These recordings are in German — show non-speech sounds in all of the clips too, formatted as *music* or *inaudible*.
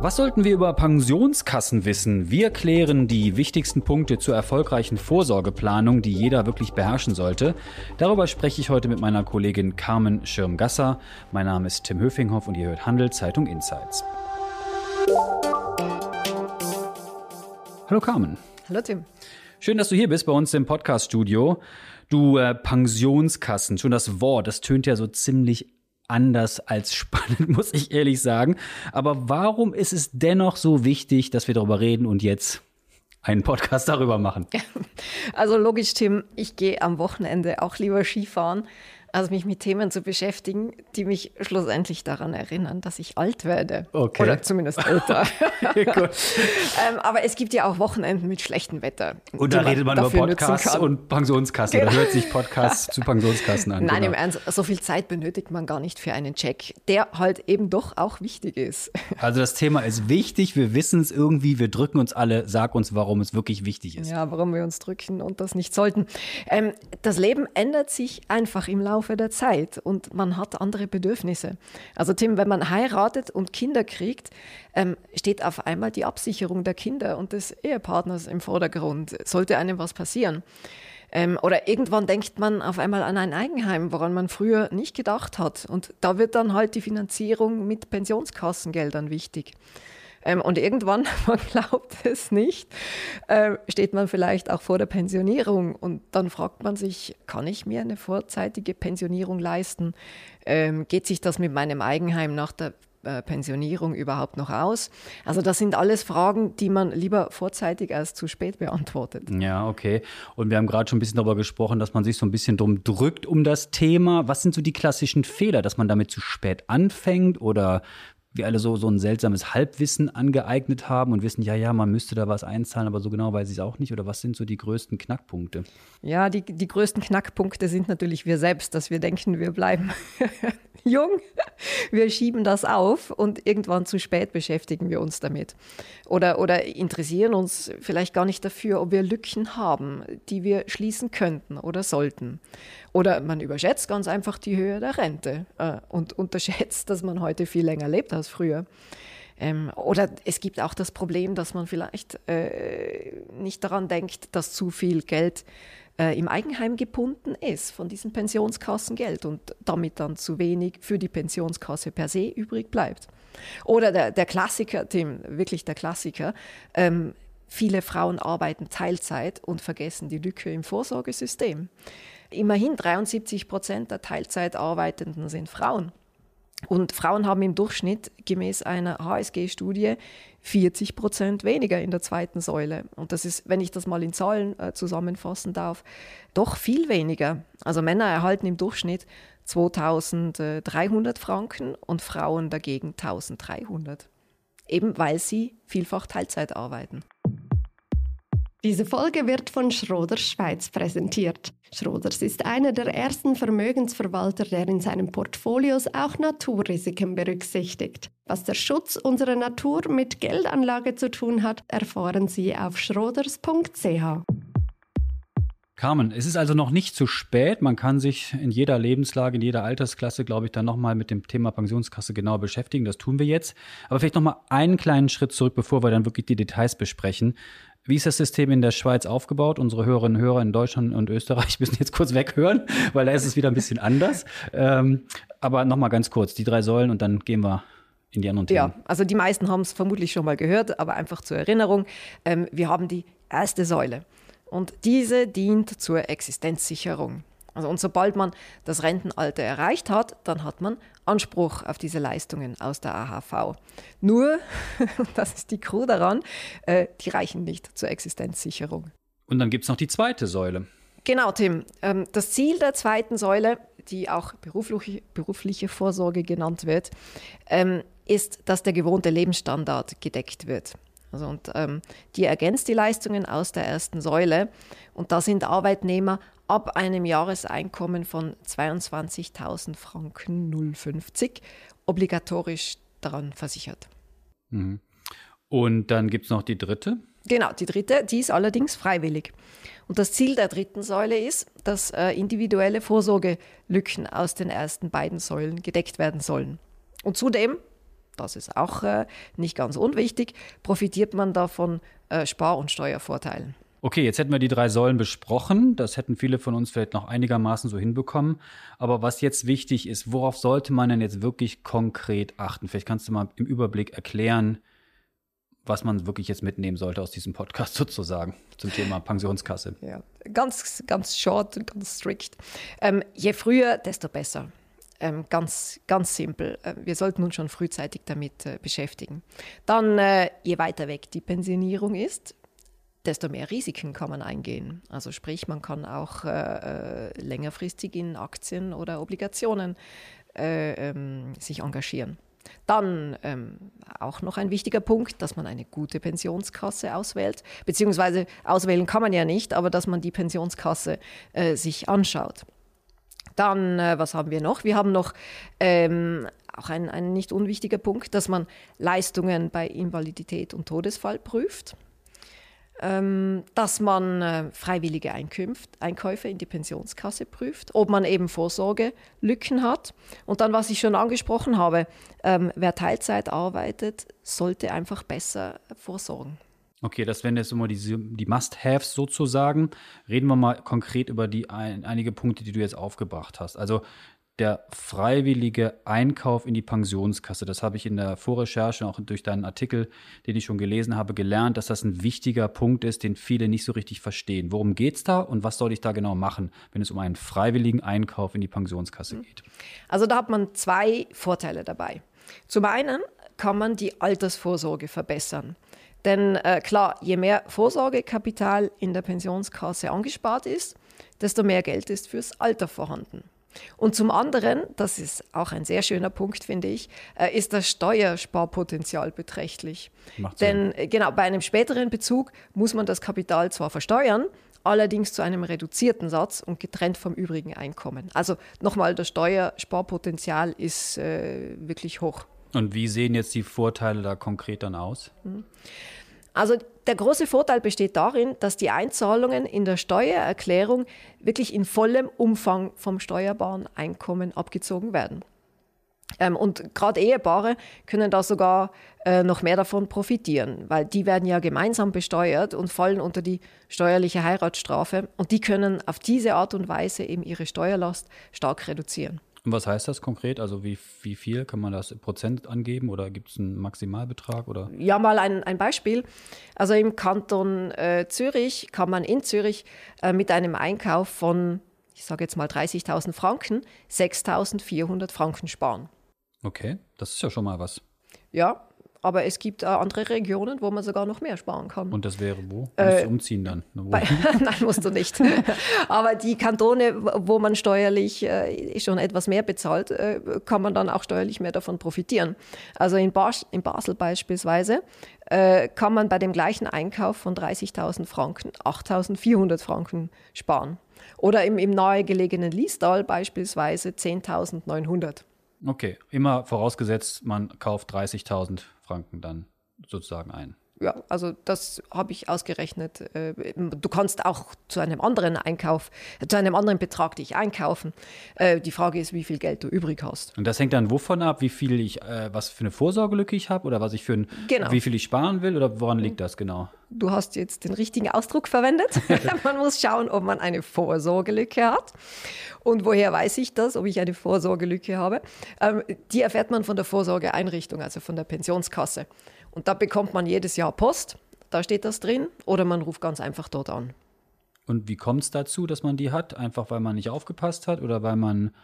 Was sollten wir über Pensionskassen wissen? Wir klären die wichtigsten Punkte zur erfolgreichen Vorsorgeplanung, die jeder wirklich beherrschen sollte. Darüber spreche ich heute mit meiner Kollegin Carmen Schirmgasser. Mein Name ist Tim Höfinghoff und ihr hört Handel Zeitung Insights. Hallo Carmen. Hallo Tim. Schön, dass du hier bist bei uns im Podcast-Studio. Du äh, Pensionskassen, schon das Wort, das tönt ja so ziemlich anders als spannend, *laughs* muss ich ehrlich sagen. Aber warum ist es dennoch so wichtig, dass wir darüber reden und jetzt einen Podcast darüber machen? *laughs* Also logisch, Tim, ich gehe am Wochenende auch lieber Skifahren also mich mit Themen zu beschäftigen, die mich schlussendlich daran erinnern, dass ich alt werde. Okay. Oder zumindest älter. *laughs* ähm, aber es gibt ja auch Wochenenden mit schlechtem Wetter. Und da redet man über Podcasts und Pensionskassen. Genau. Da hört sich Podcasts zu Pensionskassen an. Nein, genau. im Ernst, so viel Zeit benötigt man gar nicht für einen Check, der halt eben doch auch wichtig ist. *laughs* Also das Thema ist wichtig, wir wissen es irgendwie, wir drücken uns alle, sag uns, warum es wirklich wichtig ist. Ja, warum wir uns drücken und das nicht sollten. Ähm, das Leben ändert sich einfach im Laufe Laufe der Zeit und man hat andere Bedürfnisse. Also Tim, wenn man heiratet und Kinder kriegt, ähm, steht auf einmal die Absicherung der Kinder und des Ehepartners im Vordergrund. Sollte einem was passieren. Ähm, oder irgendwann denkt man auf einmal an ein Eigenheim, woran man früher nicht gedacht hat. Und da wird dann halt die Finanzierung mit Pensionskassengeldern wichtig. Ähm, und irgendwann, *laughs* man glaubt es nicht, äh, steht man vielleicht auch vor der Pensionierung und dann fragt man sich, kann ich mir eine vorzeitige Pensionierung leisten? Ähm, geht sich das mit meinem Eigenheim nach der äh, Pensionierung überhaupt noch aus? Also das sind alles Fragen, die man lieber vorzeitig als zu spät beantwortet. Ja, okay. Und wir haben gerade schon ein bisschen darüber gesprochen, dass man sich so ein bisschen drum drückt um das Thema. Was sind so die klassischen Fehler, dass man damit zu spät anfängt oder wir alle so, so ein seltsames Halbwissen angeeignet haben und wissen, ja, ja, man müsste da was einzahlen, aber so genau weiß ich es auch nicht. Oder was sind so die größten Knackpunkte? Ja, die, die größten Knackpunkte sind natürlich wir selbst, dass wir denken, wir bleiben *laughs* jung. Wir schieben das auf und irgendwann zu spät beschäftigen wir uns damit. Oder, oder interessieren uns vielleicht gar nicht dafür, ob wir Lücken haben, die wir schließen könnten oder sollten. Oder man überschätzt ganz einfach die Höhe der Rente äh, und unterschätzt, dass man heute viel länger lebt als früher. Ähm, oder es gibt auch das Problem, dass man vielleicht äh, nicht daran denkt, dass zu viel Geld äh, im Eigenheim gebunden ist von diesem Pensionskassengeld und damit dann zu wenig für die Pensionskasse per se übrig bleibt. Oder der, der Klassiker, Tim, wirklich der Klassiker, ähm, viele Frauen arbeiten Teilzeit und vergessen die Lücke im Vorsorgesystem. Immerhin 73 Prozent der Teilzeitarbeitenden sind Frauen. Und Frauen haben im Durchschnitt gemäß einer HSG-Studie 40 Prozent weniger in der zweiten Säule. Und das ist, wenn ich das mal in Zahlen äh, zusammenfassen darf, doch viel weniger. Also Männer erhalten im Durchschnitt 2300 Franken und Frauen dagegen 1300. Eben weil sie vielfach Teilzeit arbeiten. Diese Folge wird von Schroders Schweiz präsentiert. Schroders ist einer der ersten Vermögensverwalter, der in seinen Portfolios auch Naturrisiken berücksichtigt. Was der Schutz unserer Natur mit Geldanlage zu tun hat, erfahren Sie auf schroders.ch. Carmen, es ist also noch nicht zu spät. Man kann sich in jeder Lebenslage, in jeder Altersklasse, glaube ich, dann nochmal mit dem Thema Pensionskasse genauer beschäftigen. Das tun wir jetzt. Aber vielleicht nochmal einen kleinen Schritt zurück, bevor wir dann wirklich die Details besprechen. Wie ist das System in der Schweiz aufgebaut? Unsere Hörerinnen und Hörer in Deutschland und Österreich *laughs* müssen jetzt kurz weghören, weil da ist es wieder ein bisschen anders. Ähm, aber nochmal ganz kurz, die drei Säulen und dann gehen wir in die anderen Themen. Ja, also die meisten haben es vermutlich schon mal gehört, aber einfach zur Erinnerung. Ähm, wir haben die erste Säule und diese dient zur Existenzsicherung. Also und sobald man das Rentenalter erreicht hat, dann hat man Anspruch auf diese Leistungen aus der AHV. Nur, *laughs* das ist die Crew daran, äh, die reichen nicht zur Existenzsicherung. Und dann gibt es noch die zweite Säule. Genau, Tim. Ähm, das Ziel der zweiten Säule, die auch berufliche, berufliche Vorsorge genannt wird, ähm, ist, dass der gewohnte Lebensstandard gedeckt wird. Also und ähm, die ergänzt die Leistungen aus der ersten Säule. Und da sind Arbeitnehmer ab einem Jahreseinkommen von 22.000 Franken 050 obligatorisch daran versichert. Mhm. Und dann gibt es noch die dritte? Genau, die dritte, die ist allerdings freiwillig. Und das Ziel der dritten Säule ist, dass äh, individuelle Vorsorgelücken aus den ersten beiden Säulen gedeckt werden sollen. Und zudem das ist auch äh, nicht ganz unwichtig, profitiert man davon äh, Spar- und Steuervorteilen. Okay, jetzt hätten wir die drei Säulen besprochen. Das hätten viele von uns vielleicht noch einigermaßen so hinbekommen. Aber was jetzt wichtig ist, worauf sollte man denn jetzt wirklich konkret achten? Vielleicht kannst du mal im Überblick erklären, was man wirklich jetzt mitnehmen sollte aus diesem Podcast *laughs* sozusagen zum Thema Pensionskasse. Ja, ganz, ganz short, ganz strikt. Ähm, je früher, desto besser. Ähm, ganz, ganz simpel. Äh, wir sollten uns schon frühzeitig damit äh, beschäftigen. Dann, äh, je weiter weg die Pensionierung ist, desto mehr Risiken kann man eingehen. Also sprich, man kann auch äh, äh längerfristig in Aktien oder Obligationen äh, ähm, sich engagieren. Dann ähm, auch noch ein wichtiger Punkt, dass man eine gute Pensionskasse auswählt, beziehungsweise auswählen kann man ja nicht, aber dass man die Pensionskasse äh, sich anschaut. Dann, äh, was haben wir noch? Wir haben noch ähm, auch ein, ein nicht unwichtiger Punkt, dass man Leistungen bei Invalidität und Todesfall prüft dass man äh, freiwillige Einkünft, Einkäufe in die Pensionskasse prüft, ob man eben Vorsorgelücken hat. Und dann, was ich schon angesprochen habe, ähm, wer Teilzeit arbeitet, sollte einfach besser vorsorgen. Okay, das wären jetzt immer die, die Must-Haves sozusagen. Reden wir mal konkret über die ein, einige Punkte, die du jetzt aufgebracht hast. Also der freiwillige Einkauf in die Pensionskasse. Das habe ich in der Vorrecherche, auch durch deinen Artikel, den ich schon gelesen habe, gelernt, dass das ein wichtiger Punkt ist, den viele nicht so richtig verstehen. Worum geht es da und was soll ich da genau machen, wenn es um einen freiwilligen Einkauf in die Pensionskasse mhm. geht? Also da hat man zwei Vorteile dabei. Zum einen kann man die Altersvorsorge verbessern. Denn äh, klar, je mehr Vorsorgekapital in der Pensionskasse angespart ist, desto mehr Geld ist fürs Alter vorhanden. Und zum anderen, das ist auch ein sehr schöner Punkt, finde ich, äh, ist das Steuersparpotenzial beträchtlich. Macht Denn Sinn. genau, bei einem späteren Bezug muss man das Kapital zwar versteuern, allerdings zu einem reduzierten Satz und getrennt vom übrigen Einkommen. Also nochmal, das Steuersparpotenzial ist äh, wirklich hoch. Und wie sehen jetzt die Vorteile da konkret dann aus? Mhm. Also der große Vorteil besteht darin, dass die Einzahlungen in der Steuererklärung wirklich in vollem Umfang vom steuerbaren Einkommen abgezogen werden. Ähm, und gerade Ehepaare können da sogar äh, noch mehr davon profitieren, weil die werden ja gemeinsam besteuert und fallen unter die steuerliche Heiratsstrafe und die können auf diese Art und Weise eben ihre Steuerlast stark reduzieren. Und was heißt das konkret? Also wie, wie viel kann man das Prozent angeben oder gibt es einen Maximalbetrag? Oder? Ja, mal ein, ein Beispiel. Also im Kanton äh, Zürich kann man in Zürich äh, mit einem Einkauf von, ich sage jetzt mal 30.000 Franken, 6.400 Franken sparen. Okay, das ist ja schon mal was. Ja, aber es gibt äh, andere Regionen, wo man sogar noch mehr sparen kann. Und das wäre wo? Äh, umziehen dann? Bei, *laughs* nein, musst du nicht. *laughs* aber die Kantone, wo man steuerlich äh, schon etwas mehr bezahlt, äh, kann man dann auch steuerlich mehr davon profitieren. Also in, Bas in Basel beispielsweise äh, kann man bei dem gleichen Einkauf von 30.000 Franken 8.400 Franken sparen. Oder im, im nahegelegenen Liestal beispielsweise 10.900. Okay, immer vorausgesetzt, man kauft 30.000 Franken dann sozusagen ein. Ja, also das habe ich ausgerechnet. Äh, du kannst auch zu einem anderen Einkauf, zu einem anderen Betrag dich einkaufen. Äh, die Frage ist, wie viel Geld du übrig hast. Und das hängt dann wovon ab, wie viel ich, äh, was für eine Vorsorgelücke ich habe oder was ich für ein, genau. wie viel ich sparen will oder woran liegt das genau? Du hast jetzt den richtigen Ausdruck verwendet. *laughs* man muss schauen, ob man eine Vorsorgelücke hat. Und woher weiß ich das, ob ich eine Vorsorgelücke habe? Ähm, die erfährt man von der Vorsorgeeinrichtung, also von der Pensionskasse. Und da bekommt man jedes Jahr Post, da steht das drin, oder man ruft ganz einfach dort an. Und wie kommt es dazu, dass man die hat? Einfach weil man nicht aufgepasst hat oder weil man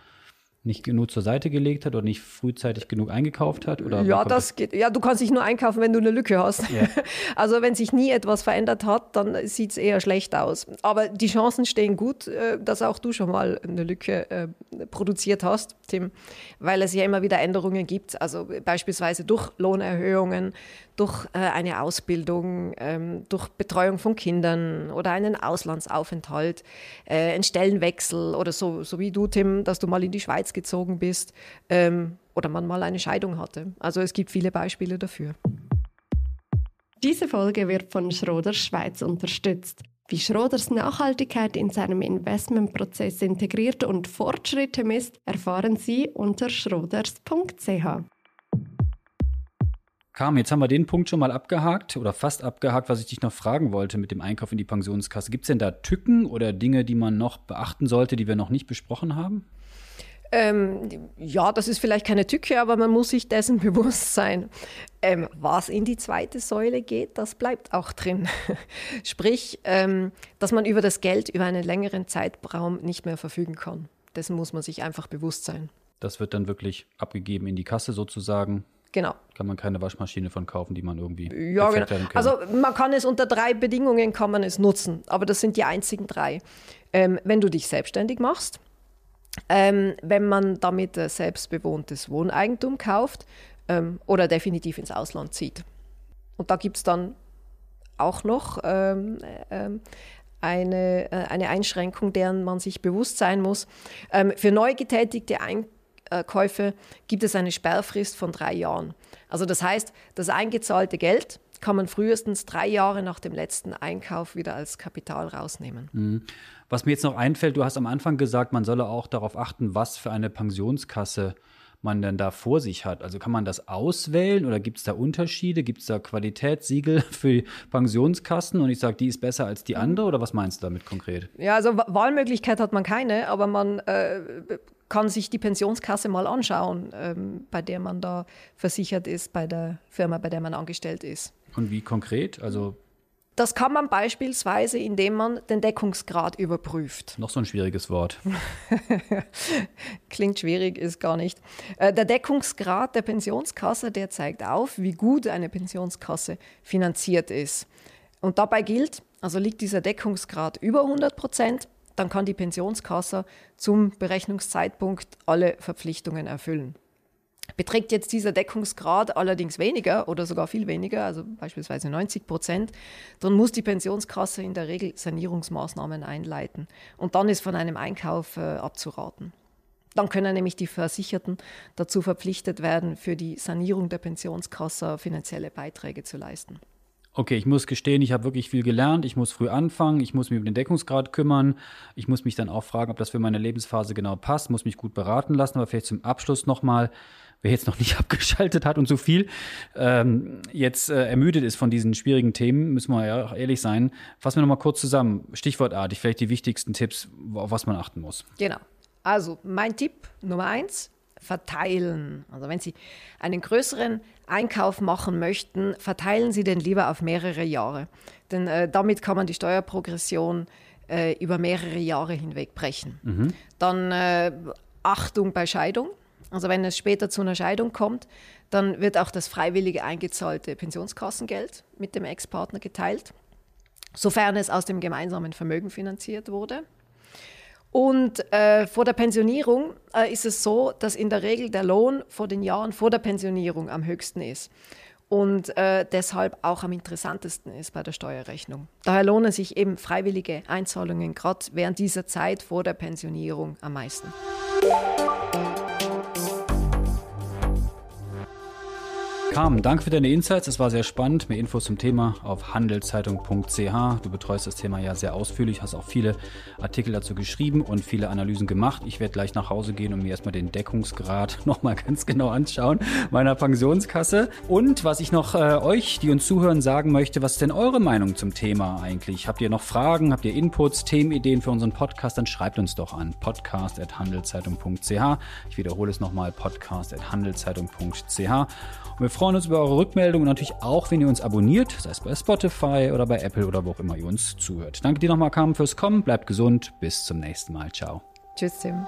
nicht genug zur Seite gelegt hat oder nicht frühzeitig genug eingekauft hat? Oder ja, das geht. Ja, du kannst dich nur einkaufen, wenn du eine Lücke hast. Ja. *laughs* Also wenn sich nie etwas verändert hat, dann sieht es eher schlecht aus. Aber die Chancen stehen gut, äh, dass auch du schon mal eine Lücke äh, produziert hast, Tim, weil es ja immer wieder Änderungen gibt. Also beispielsweise durch Lohnerhöhungen, durch äh, eine Ausbildung, ähm, durch Betreuung von Kindern oder einen Auslandsaufenthalt, einen Stellenwechsel oder so, so wie du, Tim, dass du mal in die Schweiz gezogen bist ähm, oder man mal eine Scheidung hatte. Also es gibt viele Beispiele dafür. Diese Folge wird von Schroders Schweiz unterstützt. Wie Schroders Nachhaltigkeit in seinem Investmentprozess integriert und Fortschritte misst, erfahren Sie unter schroders.ch. Carmen, jetzt haben wir den Punkt schon mal abgehakt oder fast abgehakt, was ich dich noch fragen wollte mit dem Einkauf in die Pensionskasse. Gibt es denn da Tücken oder Dinge, die man noch beachten sollte, die wir noch nicht besprochen haben? Ähm, ja, das ist vielleicht keine Tücke, aber man muss sich dessen *laughs* bewusst sein. Ähm, was in die zweite Säule geht, das bleibt auch drin. *laughs* Sprich, ähm, dass man über das Geld über einen längeren Zeitraum nicht mehr verfügen kann. Dessen muss man sich einfach bewusst sein. Das wird dann wirklich abgegeben in die Kasse sozusagen. Genau. Kann man keine Waschmaschine von kaufen, die man irgendwie ja, genau. Also man kann es unter drei Bedingungen kann man es nutzen, aber das sind die einzigen drei. Ähm, wenn du dich selbstständig machst, ähm, wenn man damit äh, selbstbewohntes Wohneigentum kauft ähm, oder definitiv ins Ausland zieht. Und da gibt es dann auch noch ähm, äh, eine, äh, eine Einschränkung, deren man sich bewusst sein muss. Ähm, für neu getätigte Einkäufe gibt es eine Sperrfrist von drei Jahren. Also das heißt, das eingezahlte Geld kann man frühestens drei Jahre nach dem letzten Einkauf wieder als Kapital rausnehmen. Mhm. Was mir jetzt noch einfällt, du hast am Anfang gesagt, man solle auch darauf achten, was für eine Pensionskasse man denn da vor sich hat. Also kann man das auswählen oder gibt es da Unterschiede? Gibt es da Qualitätssiegel *laughs* für Pensionskassen und ich sage, die ist besser als die andere oder was meinst du damit konkret? Ja, also Wahlmöglichkeit hat man keine, aber man äh, kann sich die Pensionskasse mal anschauen, ähm, bei der man da versichert ist, bei der Firma, bei der man angestellt ist. Und wie konkret? Also das kann man beispielsweise, indem man den Deckungsgrad überprüft. Noch so ein schwieriges Wort. *laughs* Klingt schwierig, ist gar nicht. Äh, der Deckungsgrad der Pensionskasse, der zeigt auf, wie gut eine Pensionskasse finanziert ist. Und dabei gilt, also liegt dieser Deckungsgrad über 100 Prozent, dann kann die Pensionskasse zum Berechnungszeitpunkt alle Verpflichtungen erfüllen. Beträgt jetzt dieser Deckungsgrad allerdings weniger oder sogar viel weniger, also beispielsweise 90 Prozent, dann muss die Pensionskasse in der Regel Sanierungsmaßnahmen einleiten. Und dann ist von einem Einkauf äh, abzuraten. Dann können nämlich die Versicherten dazu verpflichtet werden, für die Sanierung der Pensionskasse finanzielle Beiträge zu leisten okay, ich muss gestehen, ich habe wirklich viel gelernt, ich muss früh anfangen, ich muss mich um den Deckungsgrad kümmern, ich muss mich dann auch fragen, ob das für meine Lebensphase genau passt, muss mich gut beraten lassen, aber vielleicht zum Abschluss nochmal, wer jetzt noch *laughs* nicht abgeschaltet hat und so viel ähm, jetzt äh, ermüdet ist von diesen schwierigen Themen, müssen wir ja auch ehrlich sein, fassen wir nochmal kurz zusammen, stichwortartig, vielleicht die wichtigsten Tipps, auf was man achten muss. Genau. Also mein Tipp Nummer eins, verteilen. Also wenn Sie einen größeren Einkauf machen möchten, verteilen Sie den lieber auf mehrere Jahre. Denn äh, damit kann man die Steuerprogression äh, über mehrere Jahre hinweg brechen. Mhm. Dann äh, Achtung bei Scheidung. Also wenn es später zu einer Scheidung kommt, dann wird auch das freiwillige eingezahlte Pensionskassengeld mit dem Ex-Partner geteilt, sofern es aus dem gemeinsamen Vermögen finanziert wurde. Und äh, vor der Pensionierung äh, ist es so, dass in der Regel der Lohn vor den Jahren vor der Pensionierung am höchsten ist und äh, deshalb auch am interessantesten ist bei der Steuerrechnung. Daher lohnen sich eben freiwillige Einzahlungen gerade während dieser Zeit vor der Pensionierung am meisten. Carmen, danke für deine Insights. Es war sehr spannend. Mehr Infos zum Thema auf handelszeitung.ch. Du betreust das Thema ja sehr ausführlich, hast auch viele Artikel dazu geschrieben und viele Analysen gemacht. Ich werde gleich nach Hause gehen und mir erstmal den Deckungsgrad *laughs* nochmal ganz genau anschauen meiner Pensionskasse. Und was ich noch äh, euch, die uns zuhören, sagen möchte, was ist denn eure Meinung zum Thema eigentlich? Habt ihr noch Fragen? Habt ihr Inputs, Themenideen für unseren Podcast? Dann schreibt uns doch an podcast.handelszeitung.ch. Ich wiederhole es nochmal, podcast.handelszeitung.ch. Und wir freuen uns über eure Rückmeldung und natürlich auch, wenn ihr uns abonniert, sei es bei Spotify oder bei Apple oder wo auch immer ihr uns zuhört. Danke dir nochmal, Carmen, fürs Kommen. Bleibt gesund. Bis zum nächsten Mal. Ciao. Tschüss, Tim.